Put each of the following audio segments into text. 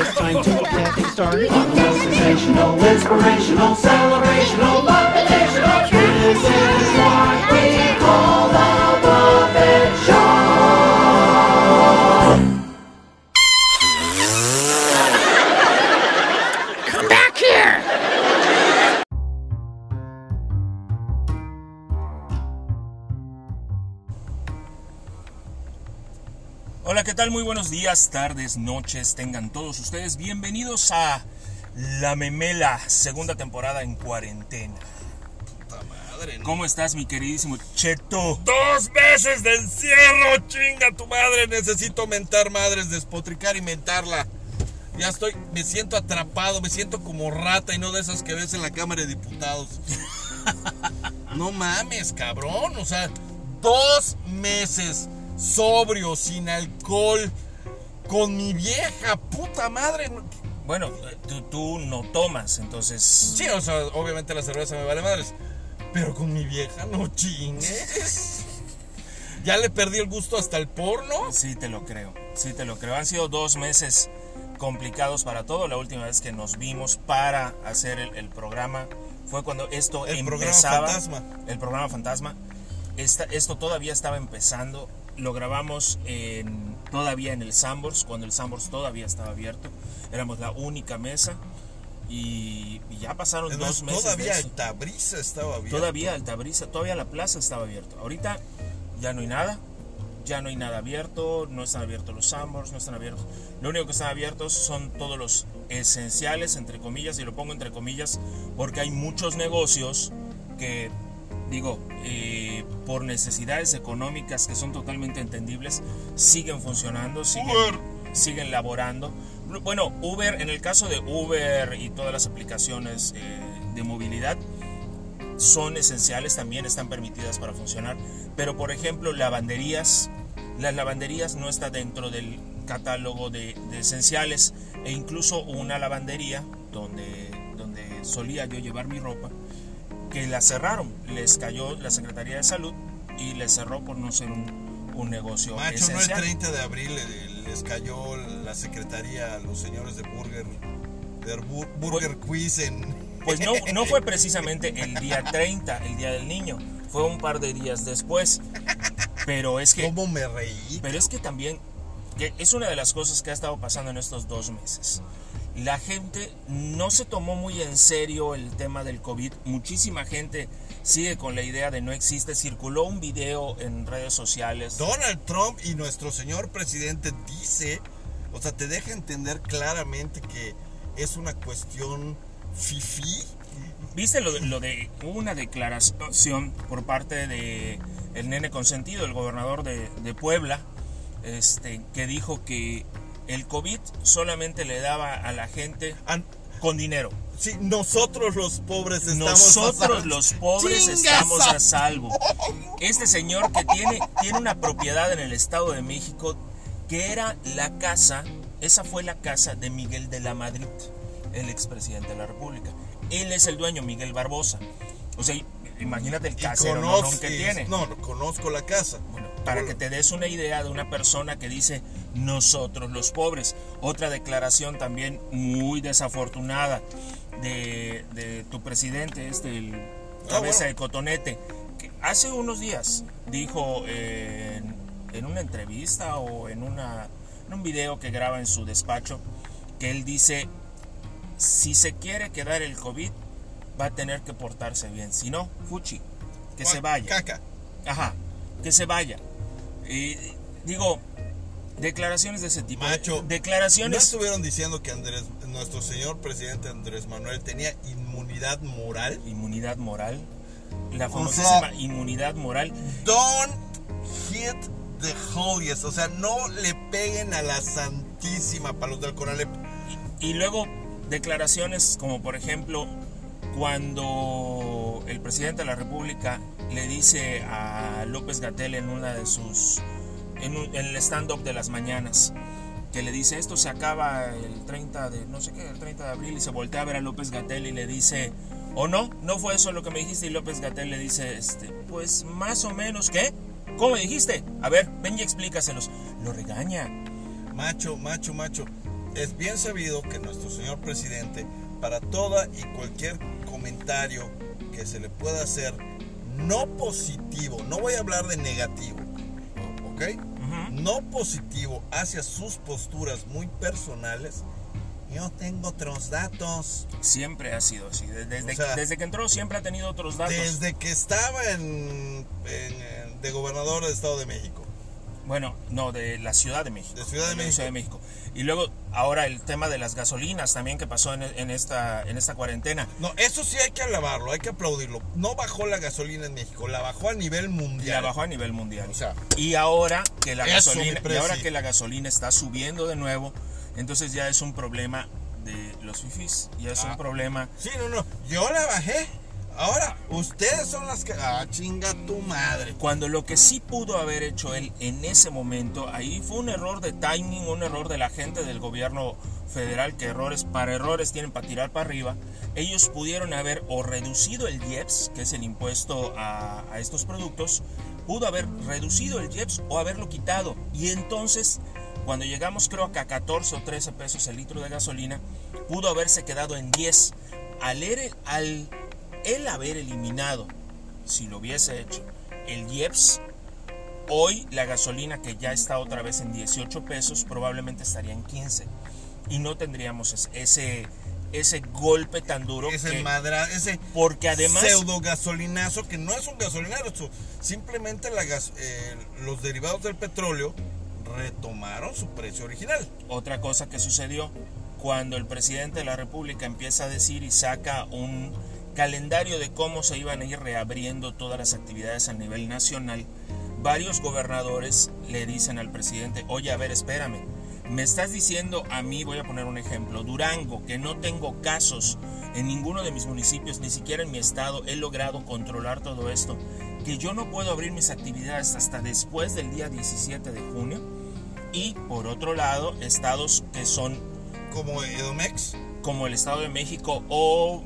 It's time to get things started on the most sensational, inspirational, celebrational, motivational. This tal? Muy buenos días, tardes, noches, tengan todos ustedes bienvenidos a La Memela, segunda temporada en cuarentena. Madre, ¿no? ¿Cómo estás, mi queridísimo Cheto? Dos meses de encierro, chinga tu madre. Necesito mentar madres, despotricar y mentarla. Ya estoy, me siento atrapado, me siento como rata y no de esas que ves en la Cámara de Diputados. No mames, cabrón. O sea, dos meses sobrio, sin alcohol, con mi vieja, puta madre. Bueno, tú, tú no tomas, entonces... Sí, o sea, obviamente la cerveza me vale madres. Pero con mi vieja no chingues. Ya le perdí el gusto hasta el porno. Sí, te lo creo, sí te lo creo. Han sido dos meses complicados para todo. La última vez que nos vimos para hacer el, el programa fue cuando esto El programa empezaba. fantasma. El programa fantasma. Esta- esto todavía estaba empezando. Lo grabamos en, todavía en el Sambors, cuando el Sambors todavía estaba abierto. Éramos la única mesa. Y, y ya pasaron dos meses. todavía. Altabrisa estaba abierto. Todavía Altabrisa, todavía la plaza estaba abierta. Ahorita ya no hay nada. Ya no hay nada abierto, no están abiertos los Sambors, no están abiertos. Lo único que están abiertos son todos los esenciales, entre comillas, y lo pongo entre comillas, porque hay muchos negocios que, digo, eh, por necesidades económicas que son totalmente entendibles, siguen funcionando, siguen, Uber. siguen laborando. Bueno, Uber, en el caso de Uber y todas las aplicaciones eh, de movilidad, son esenciales, también están permitidas para funcionar. Pero por ejemplo, lavanderías, las lavanderías no está dentro del catálogo de, de esenciales. E incluso una lavandería donde, donde solía yo llevar mi ropa, que la cerraron. Les cayó la Secretaría de Salud y les cerró por no ser un, un negocio Macho, no el esencial. 30 de abril eh, les cayó la secretaría a los señores de Burger, de Bur- Burger Quiz en... Pues no, no fue precisamente el día 30, el día del niño. Fue un par de días después. Pero es que... ¿Cómo me reí? Pero es que también, que es una de las cosas que ha estado pasando en estos dos meses. La gente no se tomó muy en serio el tema del COVID. Muchísima gente sigue con la idea de no existe. Circuló un video en redes sociales. Donald Trump y nuestro señor presidente dice, o sea, te deja entender claramente que es una cuestión fifí. ¿Viste lo de, lo de una declaración por parte de el nene consentido, el gobernador de, de Puebla, este, que dijo que el COVID solamente le daba a la gente con dinero. Sí, nosotros los pobres estamos a Nosotros salvo. los pobres ¡Chingas estamos a- a salvo. Este señor que tiene, tiene una propiedad en el Estado de México que era la casa, esa fue la casa de Miguel de la Madrid, el expresidente de la República. Él es el dueño, Miguel Barbosa. O sea, imagínate el conozco- que tiene. No, no, conozco la casa. Bueno, para que te des una idea de una persona que dice nosotros los pobres. Otra declaración también muy desafortunada de, de tu presidente, este, el cabeza Ah, bueno. de cotonete, que hace unos días dijo eh, en, en una entrevista o en, una, en un video que graba en su despacho, que él dice, si se quiere quedar el COVID, va a tener que portarse bien. Si no, fuchi, que se vaya. Caca. Ajá, que se vaya. Y, digo, declaraciones de ese tipo. Macho, ¿No declaraciones. estuvieron diciendo que Andrés, nuestro señor presidente Andrés Manuel tenía inmunidad moral? Inmunidad moral. La O famosísima sea- inmunidad moral. Don't hit the holiest. O sea, no le peguen a la santísima para los del Conalep. Y luego declaraciones como por ejemplo cuando el presidente de la República le dice a López Gatel en una de sus en, el stand-up de las mañanas que le dice esto se acaba el 30 de no sé qué el 30 de abril y se voltea a ver a López Gatel y le dice o no no fue eso lo que me dijiste y López Gatel le dice este pues más o menos qué cómo me dijiste a ver ven y explícaselos lo regaña. Macho, macho, macho. es bien sabido que nuestro señor presidente, para toda y cualquier comentario que se le pueda hacer, no positivo, no voy a hablar de negativo, ¿ok? No positivo hacia sus posturas muy personales, yo tengo otros datos. Siempre ha sido así. Desde, desde O sea, que, desde que entró siempre ha tenido otros datos. Desde que estaba en, en- de gobernador del Estado de México. Bueno, no, de la Ciudad de México. De Ciudad de México. Ciudad de México. Y luego, ahora el tema de las gasolinas también que pasó en, en esta, en esta cuarentena. No, eso sí hay que alabarlo, hay que aplaudirlo. No bajó la gasolina en México, la bajó a nivel mundial. la bajó a nivel mundial. O sea, y ahora que la gasolina, mi y presi. ahora que la gasolina está subiendo de nuevo, entonces ya es un problema de los fifís. Ya es Ah. un problema. sí, no, no, yo la bajé. Ahora, ustedes son las que... Ah, chinga tu madre. Cuando lo que sí pudo haber hecho él en ese momento, ahí fue un error de timing, un error de la gente del gobierno federal, que errores para errores tienen para tirar para arriba. Ellos pudieron haber o reducido el IEPS, que es el impuesto a, a estos productos, pudo haber reducido el IEPS o haberlo quitado. Y entonces, cuando llegamos creo que a 14 o 13 pesos el litro de gasolina, pudo haberse quedado en 10. Al, er- al él haber eliminado, si lo hubiese hecho, el IEPS, hoy la gasolina que ya está otra vez en 18 pesos probablemente estaría en 15 y no tendríamos es- ese ese golpe tan duro Ese que- madra, ese porque además pseudo gasolinazo que no es un gasolinazo, simplemente la gas- eh, los derivados del petróleo retomaron su precio original. otra cosa que sucedió cuando el presidente de la República empieza a decir y saca un calendario de cómo se iban a ir reabriendo todas las actividades a nivel nacional, varios gobernadores le dicen al presidente, oye, a ver, espérame, me estás diciendo a mí, voy a poner un ejemplo, Durango, que no tengo casos en ninguno de mis municipios, ni siquiera en mi estado, he logrado controlar todo esto, que yo no puedo abrir mis actividades hasta después del día 17 de junio. Y por otro lado, estados que son Como Edomex como el Estado de México o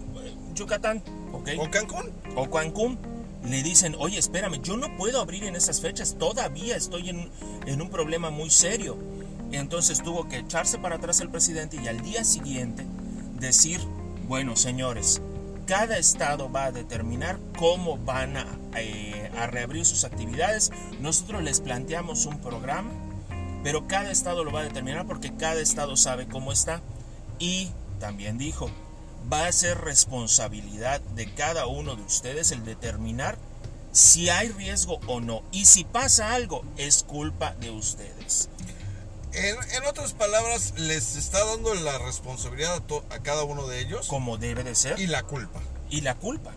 Yucatán, ¿ok? o Cancún. o Cancún, le dicen, oye, espérame, yo no puedo abrir en esas fechas, todavía estoy en, en un problema muy serio. Entonces tuvo que echarse para atrás el presidente y al día siguiente decir, bueno, señores, cada estado va a determinar cómo van a, eh, a reabrir sus actividades. Nosotros les planteamos un programa, pero cada estado lo va a determinar porque cada estado sabe cómo está. Y también dijo, va a ser responsabilidad de cada uno de ustedes el determinar si hay riesgo o no. Y si pasa algo, es culpa de ustedes. En, en otras palabras, les está dando la responsabilidad a, to- a cada uno de ellos Como debe de ser. y la culpa. y la culpa.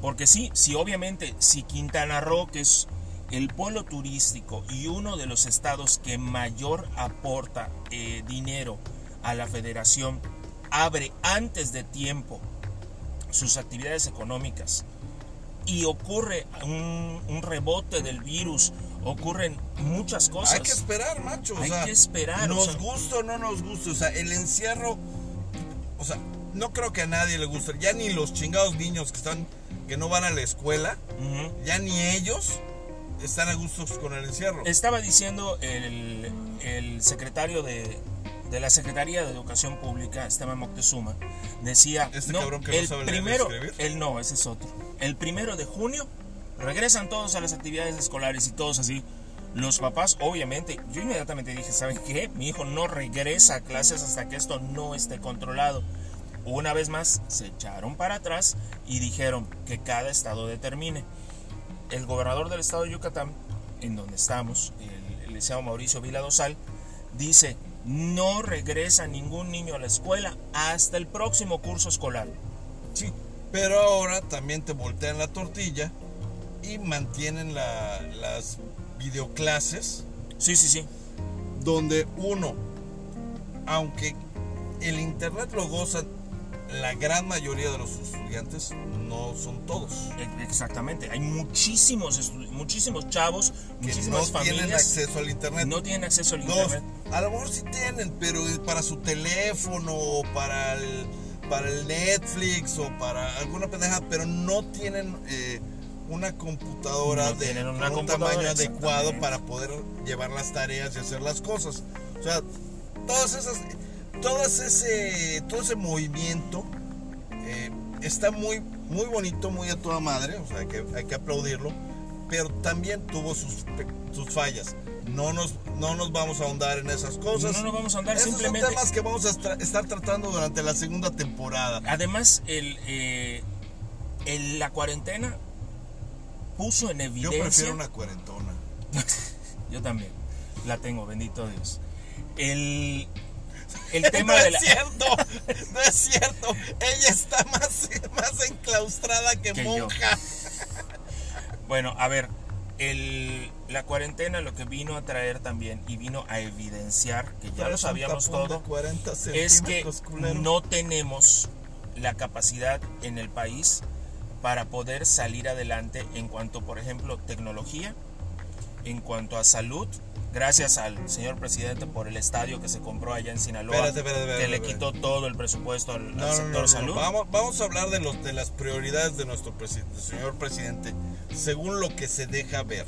Porque sí, si obviamente, si Quintana Roo, que es el pueblo turístico y uno de los estados que mayor aporta eh, dinero a la federación, abre antes de tiempo sus actividades económicas y ocurre un, un rebote del virus, ocurren muchas cosas. Hay que esperar, macho. o Hay sea, que esperar, o Nos sea. gusta o no nos gusta. O sea, el encierro. O sea, no creo que a nadie le guste. Ya ni los chingados niños que están. que no van a la escuela. Ya ni ellos están a gusto con el encierro. Estaba diciendo el, el secretario de, de la Secretaría de Educación Pública, Esteban Moctezuma, decía, Este no, cabrón que no el sabe leer ni primero, escribir". él no, ese es otro. El primero de junio regresan todos a las actividades escolares y todos así. Los papás, obviamente, yo inmediatamente dije, ¿saben qué? Mi hijo no regresa a clases hasta que esto no esté controlado. Una vez más, se echaron para atrás y dijeron que cada estado determine el gobernador del estado de Yucatán, en donde estamos, el, el licenciado Mauricio Vila Dosal, dice, no regresa ningún niño a la escuela hasta el próximo curso escolar. Sí, pero ahora también te voltean la tortilla y mantienen la- las videoclases Sí, sí, sí. donde uno, aunque el internet lo gozan la gran mayoría de los estudiantes, no son todos. Exactamente. Hay muchísimos, muchísimos chavos, Que no muchísimas tienen familias acceso al internet. no tienen acceso al internet. a lo mejor sí tienen, pero para su teléfono o para el, para el Netflix o para alguna pendeja, pero no tienen eh, una computadora No de tienen una con un tamaño adecuado para poder llevar las tareas y hacer las cosas. O sea, todas esas... todo ese, todo ese movimiento eh, está muy, muy bonito, muy a toda madre, o sea, hay que, hay que aplaudirlo, pero también tuvo sus, sus fallas. No nos, no nos vamos a ahondar en esas cosas. No nos vamos a ahondar, Esos simplemente- son temas que vamos a estar tratando durante la segunda temporada. Además, el, eh, el- la cuarentena puso en Yo evidencia. prefiero una cuarentona. Yo también. La tengo, bendito Dios. El, el tema no de es la. cierto, no es cierto. Ella está más, más enclaustrada que, Que yo. monja. Bueno, a ver, el, la cuarentena lo que vino a traer también y vino a evidenciar, que ya lo sabíamos todo, 40 es que culero. no tenemos la capacidad en el país para poder salir adelante en cuanto, por ejemplo, tecnología, en cuanto a salud. Gracias al señor presidente por el estadio que se compró allá en Sinaloa, Espérate, espérate, espérate, que le quitó todo el presupuesto al, No, sector no, no, salud. Vamos, vamos a hablar de, los, de las prioridades de nuestro presi- señor presidente, según lo que se deja ver.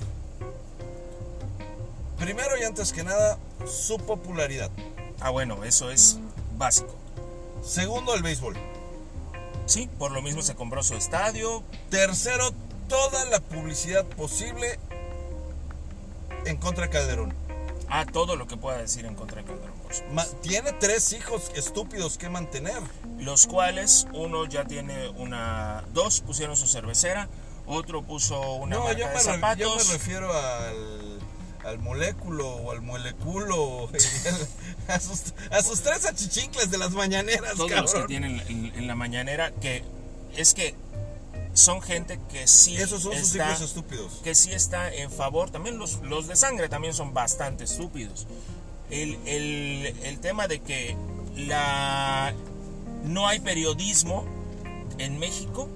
Primero y antes que nada, su popularidad. Ah, bueno, eso es básico. Segundo, el béisbol. Sí, por lo mismo se compró su estadio. Tercero, toda la publicidad posible en contra de Calderón. Ah, todo lo que pueda decir en contra de Calderón, tiene tres hijos estúpidos que mantener. Los cuales uno ya tiene una. Dos pusieron su cervecera, otro puso una No, marca yo de me, zapatos. yo me refiero al, al moléculo o al moleculo. a, sus, a sus tres achichincles de las mañaneras, todos cabrón. los que tienen en, en la mañanera, que es que son gente que sí Esos son sus está, hijos estúpidos. que sí está en favor. También los, los de sangre también son bastante estúpidos. El, el- el tema de que la no hay periodismo en México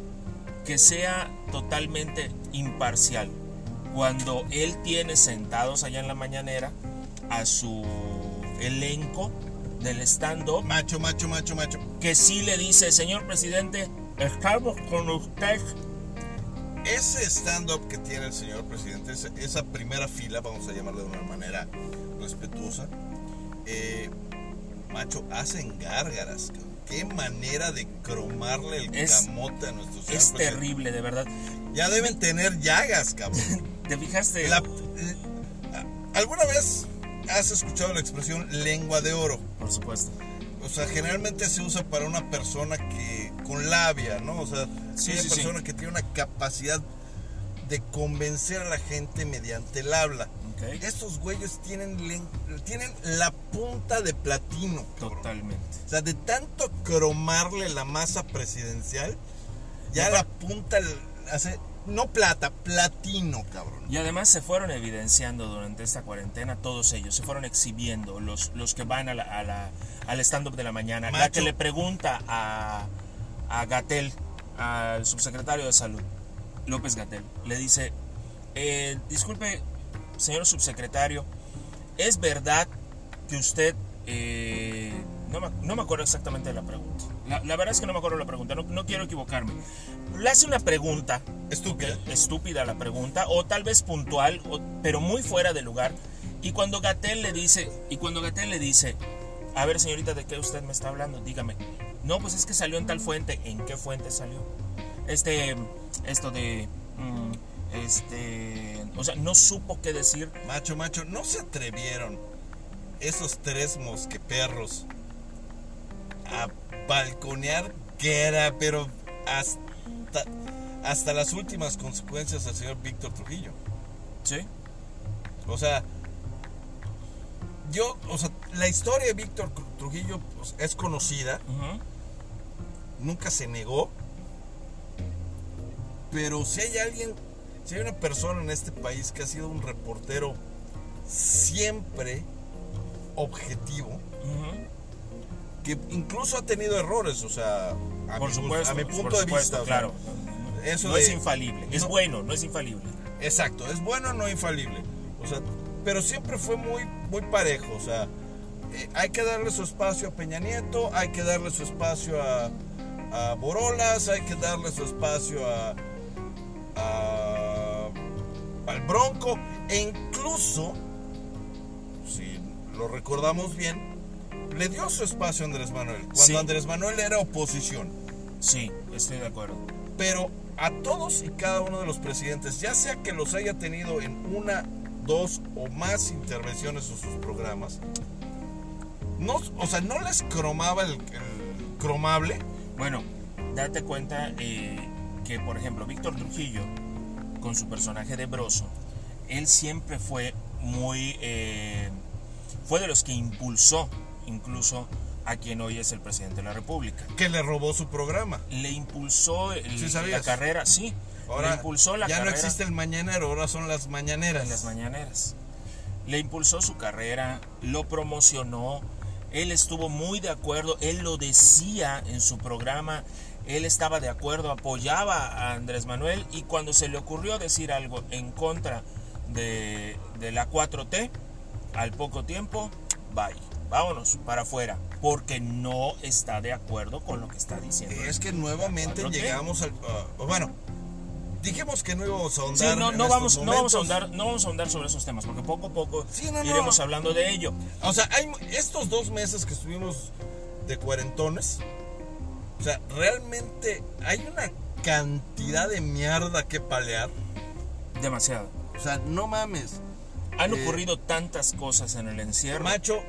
que sea totalmente imparcial. Cuando él tiene sentados allá en la mañanera a su elenco del stand-up Macho, macho, macho, macho. que sí le dice, señor presidente, estamos con usted. Ese stand-up que tiene el señor presidente, esa, primera fila, vamos a llamarla de una manera respetuosa, eh, macho, hacen gárgaras. Qué manera de cromarle el Es- camote a nuestro señor Es presidente. terrible, de verdad. Ya deben tener llagas, cabrón. ¿Te fijaste? La- eh, ¿Alguna vez has escuchado la expresión lengua de oro? Por supuesto. O sea, generalmente se usa para una persona que con labia, ¿no? O sea, Sí, una sí, sí. persona que tiene una capacidad de convencer a la gente mediante el habla. Ok. Estos güeyes tienen, tienen la punta de platino, cabrón. Totalmente. O sea, de tanto cromarle la masa presidencial, ya la punta hace, no plata, platino, cabrón. Y además se fueron evidenciando durante esta cuarentena todos ellos, se fueron exhibiendo los, los que van a la, a la- al stand-up de la mañana. La Macho. que le pregunta a, a Gatel, al subsecretario de Salud, López Gatel, le dice, eh, disculpe, señor subsecretario, ¿es verdad que usted... eh, no, me, no me acuerdo exactamente de la pregunta. La, la verdad es que no me acuerdo la pregunta, no, no quiero equivocarme. Le hace una pregunta Estúpida. Estúpida la pregunta, o tal vez puntual, o- pero muy fuera de lugar. Y cuando Gatel le dice, y cuando Gatel le dice, a ver señorita, ¿de qué usted me está hablando? Dígame. No, pues es que salió en tal fuente. ¿En qué fuente salió? Este, esto de, mm, este, o sea, no supo qué decir. Macho, macho, no se atrevieron esos tres mosqueperros a balconear que era, pero hasta, hasta las últimas consecuencias al señor Víctor Trujillo. Sí. O sea, yo, o sea, la historia de Víctor Trujillo pues, es conocida. Nunca se negó, pero si hay alguien, si hay una persona en este país que ha sido un reportero siempre objetivo, que incluso ha tenido errores, o sea, a, Por mi, supuesto. a mi por punto de supuesto, vista, o sea, claro. eso no de- es infalible. Es no- bueno, no es infalible. Exacto, es bueno, no infalible. O sea, pero siempre fue muy, muy parejo. O sea, eh, hay que darle su espacio a Peña Nieto, hay que darle su espacio a, a Borolas, hay que darle su espacio a, a- al Bronco, e incluso, si lo recordamos bien, le dio su espacio a Andrés Manuel. Cuando Sí. Andrés Manuel era oposición. Sí, estoy de acuerdo. Pero a todos y cada uno de los presidentes, ya sea que los haya tenido en una, dos o más intervenciones en sus programas, no, o sea, no les cromaba el, el cromable. Bueno, date cuenta eh, que, por ejemplo, Víctor Trujillo, con su personaje de Broso, él siempre fue muy... eh, fue de los que impulsó incluso a quien hoy es el presidente de la República. que le robó su programa. Le impulsó el- Sí, la carrera, sí. Ahora le impulsó la ya carrera no existe el mañanero, ahora son las mañaneras. las mañaneras. Le impulsó su carrera, lo promocionó, él estuvo muy de acuerdo, él lo decía en su programa, él estaba de acuerdo, apoyaba a Andrés Manuel y cuando se le ocurrió decir algo en contra de, de la 4T, al poco tiempo, bye, vámonos para afuera, porque no está de acuerdo con lo que está diciendo. Es que nuevamente ¿La 4T? llegamos al... bueno, dijimos que no íbamos a Sí, ahondar no, en no, estos vamos, no, vamos a ahondar, no vamos a ahondar sobre esos temas, porque poco a poco Sí, no, no. iremos hablando de ello. O sea, hay, estos dos meses que estuvimos de cuarentones, o sea, realmente hay una cantidad de mierda que palear. Demasiado. O sea, no mames. Han Eh, ocurrido tantas cosas en el encierro. Macho,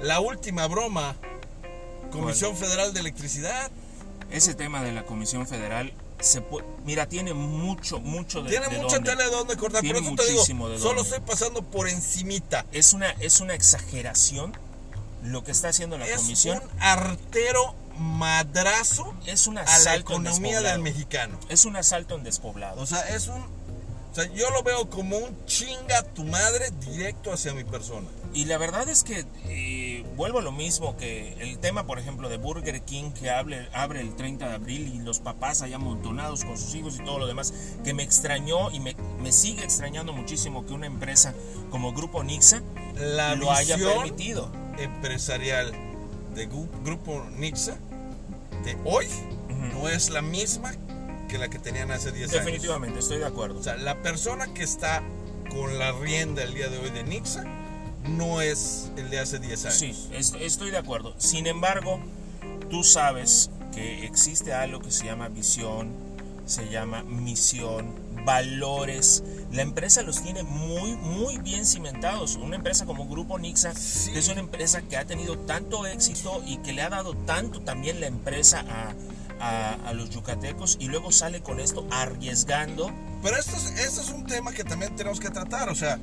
la última broma, Comisión Federal de Electricidad, Ese tema de la Comisión Federal se mira, tiene mucho, mucho de tiene de mucha dónde. tela de dónde cortar. Tiene Por eso te digo, solo dónde. estoy pasando por encimita. Es una, es una exageración lo que está haciendo la es Comisión. un artero madrazo Es un a la economía del mexicano. Es un asalto en despoblado. O sea, es un. O sea, yo lo veo como un chinga tu madre directo hacia mi persona. Y la verdad es que eh, vuelvo a lo mismo que el tema, por ejemplo, de Burger King que abre, abre el 30 de abril y los papás allá amontonados con sus hijos y todo lo demás, que me extrañó y me, me sigue extrañando muchísimo que una empresa como Grupo Nixa La lo haya permitido. empresarial de Grupo Nixa de hoy Ujú. no es la misma que la que tenían hace 10 años. Definitivamente, estoy de acuerdo. O sea, la persona que está con la rienda el día de hoy de Nixa no es el de hace 10 años. Sí, est- estoy de acuerdo. Sin embargo, tú sabes que existe algo que se llama visión, se llama misión, valores. La empresa los tiene muy, muy bien cimentados. Una empresa como Grupo Nixa, Sí. es una empresa que ha tenido tanto éxito y que le ha dado tanto también la empresa a, a- a los yucatecos y luego sale con esto arriesgando. Pero esto es, esto es un tema que también tenemos que tratar, o sea,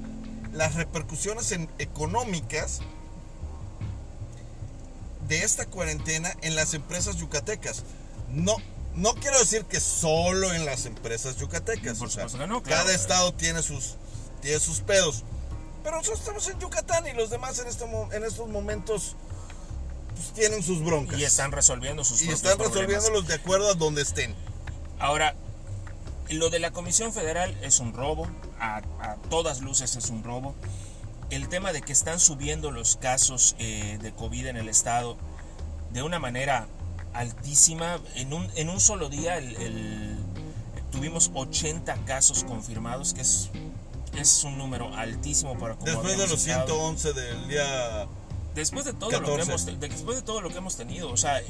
las repercusiones en- económicas de esta cuarentena en las empresas yucatecas. No, no quiero decir que solo en las empresas yucatecas. Por o sea, no, claro. Cada estado tiene sus, tiene sus pedos. Pero nosotros estamos en Yucatán y los demás en, este, en estos momentos pues, tienen sus broncas. Y están resolviendo sus Y están resolviéndolos de acuerdo a donde estén. Ahora, lo de la Comisión Federal es un robo, a, a todas luces es un robo. El tema de que están subiendo los casos eh, de COVID en el estado de una manera altísima, en un, en un solo día el- el- tuvimos 80 casos confirmados, que es, es un número altísimo para como Después de los estado. 111 del día... Después de todo lo que 14. hemos de- después de todo lo que hemos tenido, o sea,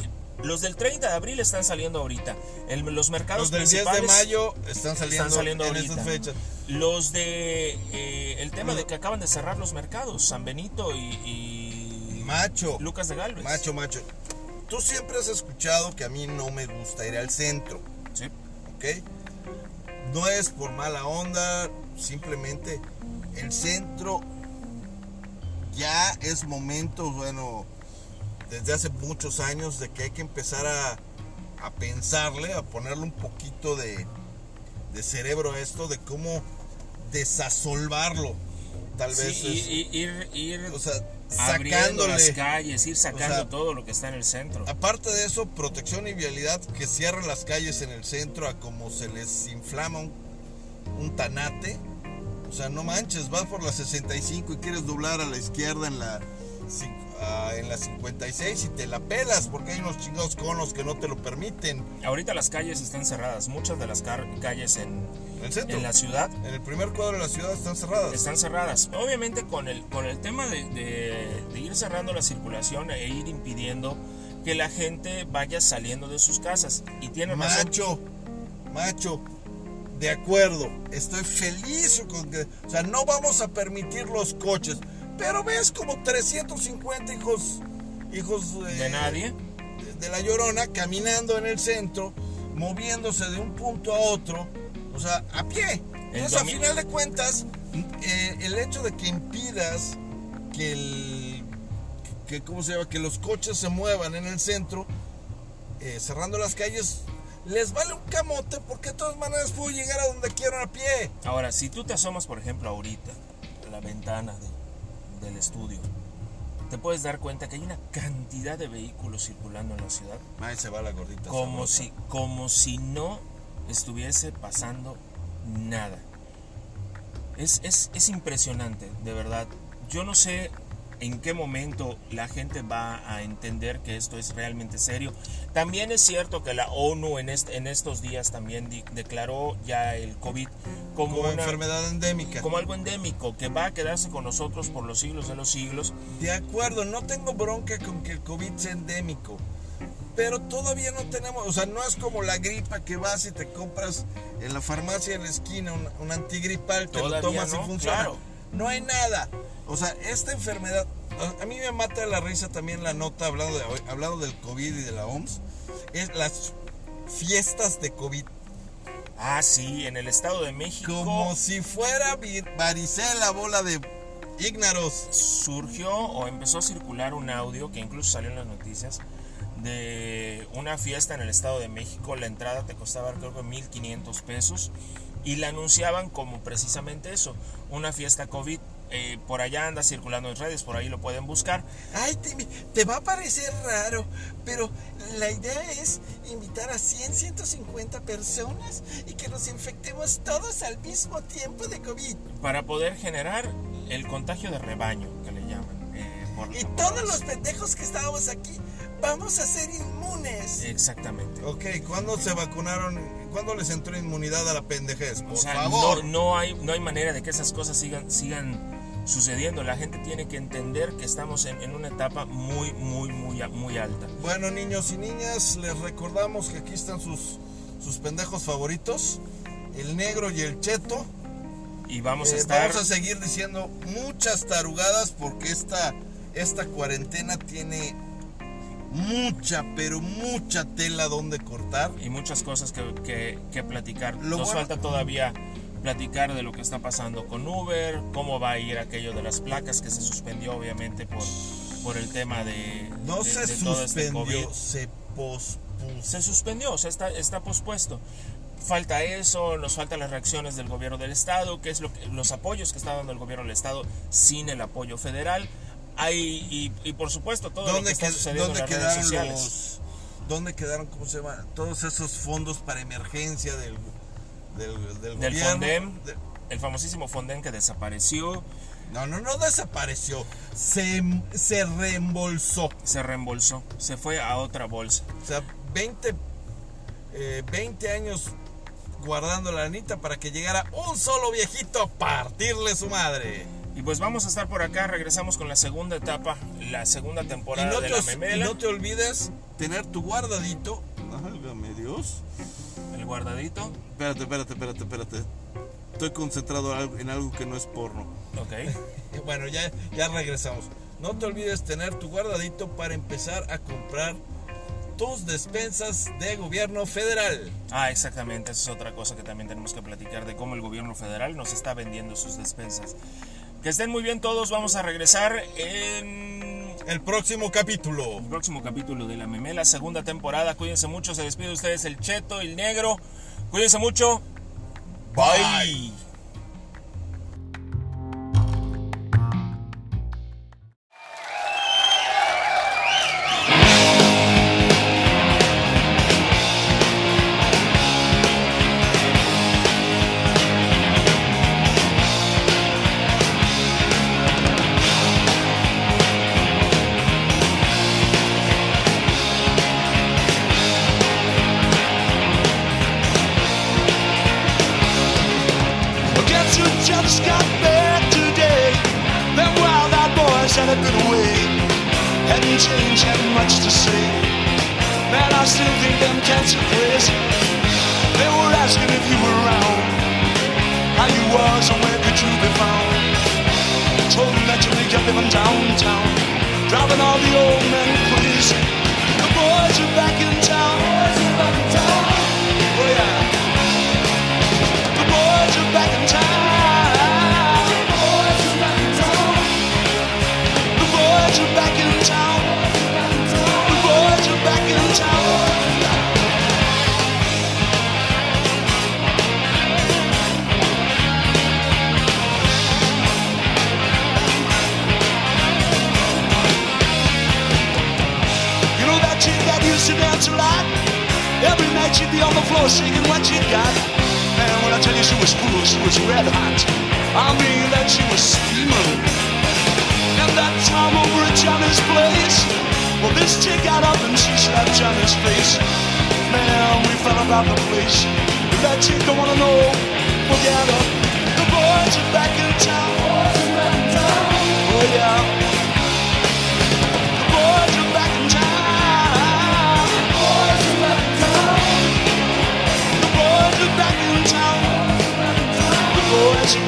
los del 30 de abril están saliendo ahorita. El- los mercados Los del 10 de principales mayo están saliendo, están saliendo en ahorita. estas fechas. Los de eh, el tema de que acaban de cerrar los mercados, San Benito y, y Macho, Lucas de Galvez. macho, macho. Tú siempre has escuchado que a mí no me gusta ir al centro, Sí. ¿ok? No es por mala onda, simplemente el centro ya es momento, bueno, desde hace muchos años de que hay que empezar a, a pensarle, a ponerle un poquito de, de cerebro a esto, de cómo desasolvarlo. Tal Sí, vez es, y- ir, ir o sea, abriendo las sacándole. calles, ir sacando o sea, todo lo que está en el centro. Aparte de eso, protección y vialidad que cierran las calles en el centro a como se les inflama un, un tanate. O sea, no manches, vas por la 65 y quieres doblar a la izquierda en la cin- a- en la 56 y te la pelas porque hay unos chingados conos que no te lo permiten. Ahorita las calles están cerradas, muchas de las calles en, En la ciudad En el primer cuadro de la ciudad están cerradas. están cerradas. Obviamente con el, con el tema de, de- de ir cerrando la circulación e ir impidiendo que la gente vaya saliendo de sus casas. Y tiene razón. Macho, macho, de acuerdo, estoy feliz con que, o sea, no vamos a permitir los coches, pero ves como 350 hijos, hijos eh, De nadie. de, de la Llorona caminando en el centro, moviéndose de un punto a otro, o sea, a pie. Entonces, a final de cuentas, eh, el hecho de que impidas que el, que, ¿cómo se llama? Que los coches se muevan en el centro, eh, cerrando las calles, les vale un camote porque de todas maneras puedo llegar a donde quieran a pie. Ahora, si tú te asomas, por ejemplo, ahorita a la ventana de- del estudio, te puedes dar cuenta que hay una cantidad de vehículos circulando en la ciudad Ahí se va la gordita. como sabrosa. si, como si no estuviese pasando nada. Es, es, es impresionante, de verdad. Yo no sé en qué momento la gente va a entender que esto es realmente serio. También es cierto que la ONU en, est- en estos días también declaró ya el COVID como, Como una, enfermedad endémica. como algo endémico que va a quedarse con nosotros por los siglos de los siglos. De acuerdo, no tengo bronca con que el COVID sea endémico. Pero todavía no tenemos, o sea, no es como la gripa que vas y te compras en la farmacia en la esquina un, un antigripal, te Todavía lo tomas no, y funciona. claro. No hay nada. O sea, esta enfermedad, a, mí me mata la risa también la nota hablando, de, hablando del COVID y de la OMS, es las fiestas de COVID. Ah, sí, en el Estado de México. Como si fuera varicela, bola de ígnaros. surgió o empezó a circular un audio que incluso salió en las noticias de una fiesta en el Estado de México. La entrada te costaba creo que 1.500 pesos y la anunciaban como precisamente eso, una fiesta COVID. Eh, por allá anda circulando en redes, por ahí lo pueden buscar. Ay, te, te va a parecer raro, pero la idea es invitar a 100, 150 personas y que nos infectemos todos al mismo tiempo de COVID. Para poder generar el contagio de rebaño, que le llaman. eh, por- Y por- todos los pendejos que estábamos aquí vamos a ser inmunes. Exactamente. Ok, ¿cuándo se vacunaron? ¿Cuándo les entró inmunidad a la pendejez? Por O sea, favor. No, no hay, no hay manera de que esas cosas sigan, sigan sucediendo. La gente tiene que entender que estamos en, en una etapa muy, muy, muy, muy alta. Bueno, niños y niñas, les recordamos que aquí están sus, sus pendejos favoritos, el negro y el cheto. Y vamos a Eh, estar... vamos a seguir diciendo muchas tarugadas porque esta, esta cuarentena tiene mucha, pero mucha tela donde cortar. Y muchas cosas que, que- que platicar. Lo Nos bueno- falta todavía platicar de lo que está pasando con Uber, cómo va a ir aquello de las placas que se suspendió obviamente por, por el tema de, No de- se de este suspendió, se pospuso. se suspendió, o sea, está, está pospuesto. Falta eso, nos faltan las reacciones del gobierno del estado, que es lo que, los apoyos que está dando el gobierno del estado sin el apoyo federal. Hay, y, y por supuesto todo lo que ¿Dónde, está qued- sucediendo en dónde las redes quedaron sociales. los... ¿Dónde quedaron, cómo se llama? Todos esos fondos para emergencia del, del, del Del gobierno. Fondem, De- el famosísimo Fonden que desapareció, No, no, no desapareció. Se, se reembolsó. se reembolsó, se fue a otra bolsa. O sea, 20, eh, 20 años guardando la anita para que llegara un solo viejito a partirle su madre. Y pues vamos a estar por acá, regresamos con la segunda etapa, la segunda Y temporada no, de te, la os- y memela, no te olvides tener tu guardadito. Válgame Dios. El guardadito, Espérate, espérate, espérate, espérate. Estoy concentrado en algo que no es porno. ok. Bueno, ya, ya regresamos. No te olvides tener tu guardadito para empezar a comprar tus despensas de gobierno federal. Ah, exactamente, esa es otra cosa que también tenemos que platicar de cómo el gobierno federal nos está vendiendo sus despensas. Que estén muy bien todos, vamos a regresar en El próximo capítulo. el próximo capítulo de La Memela, segunda temporada. Cuídense mucho, se despide de ustedes el Cheto, el Negro. Cuídense mucho. Bye. were shaking what you got. And when I tell you she was cool, she was red hot. I mean that she was steaming. And that time over at Johnny's place, well, this chick got up and she slapped Johnny's face. Man, we fell about the place. If that chick don't wanna know, Forget her. The boys are back in town. Boys are back in town. Oh yeah.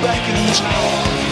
back in the home.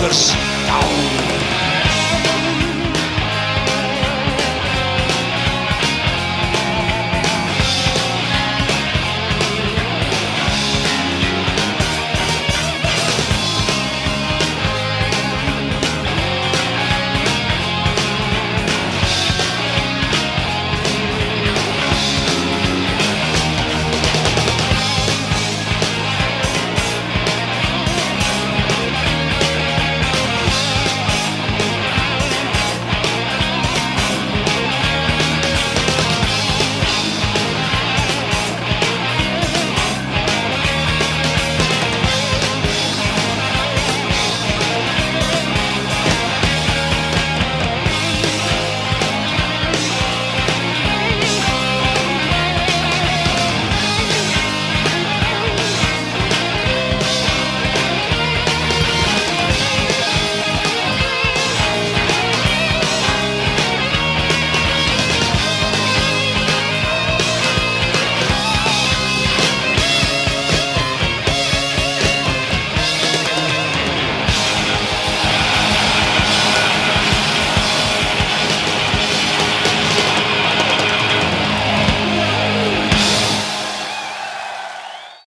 per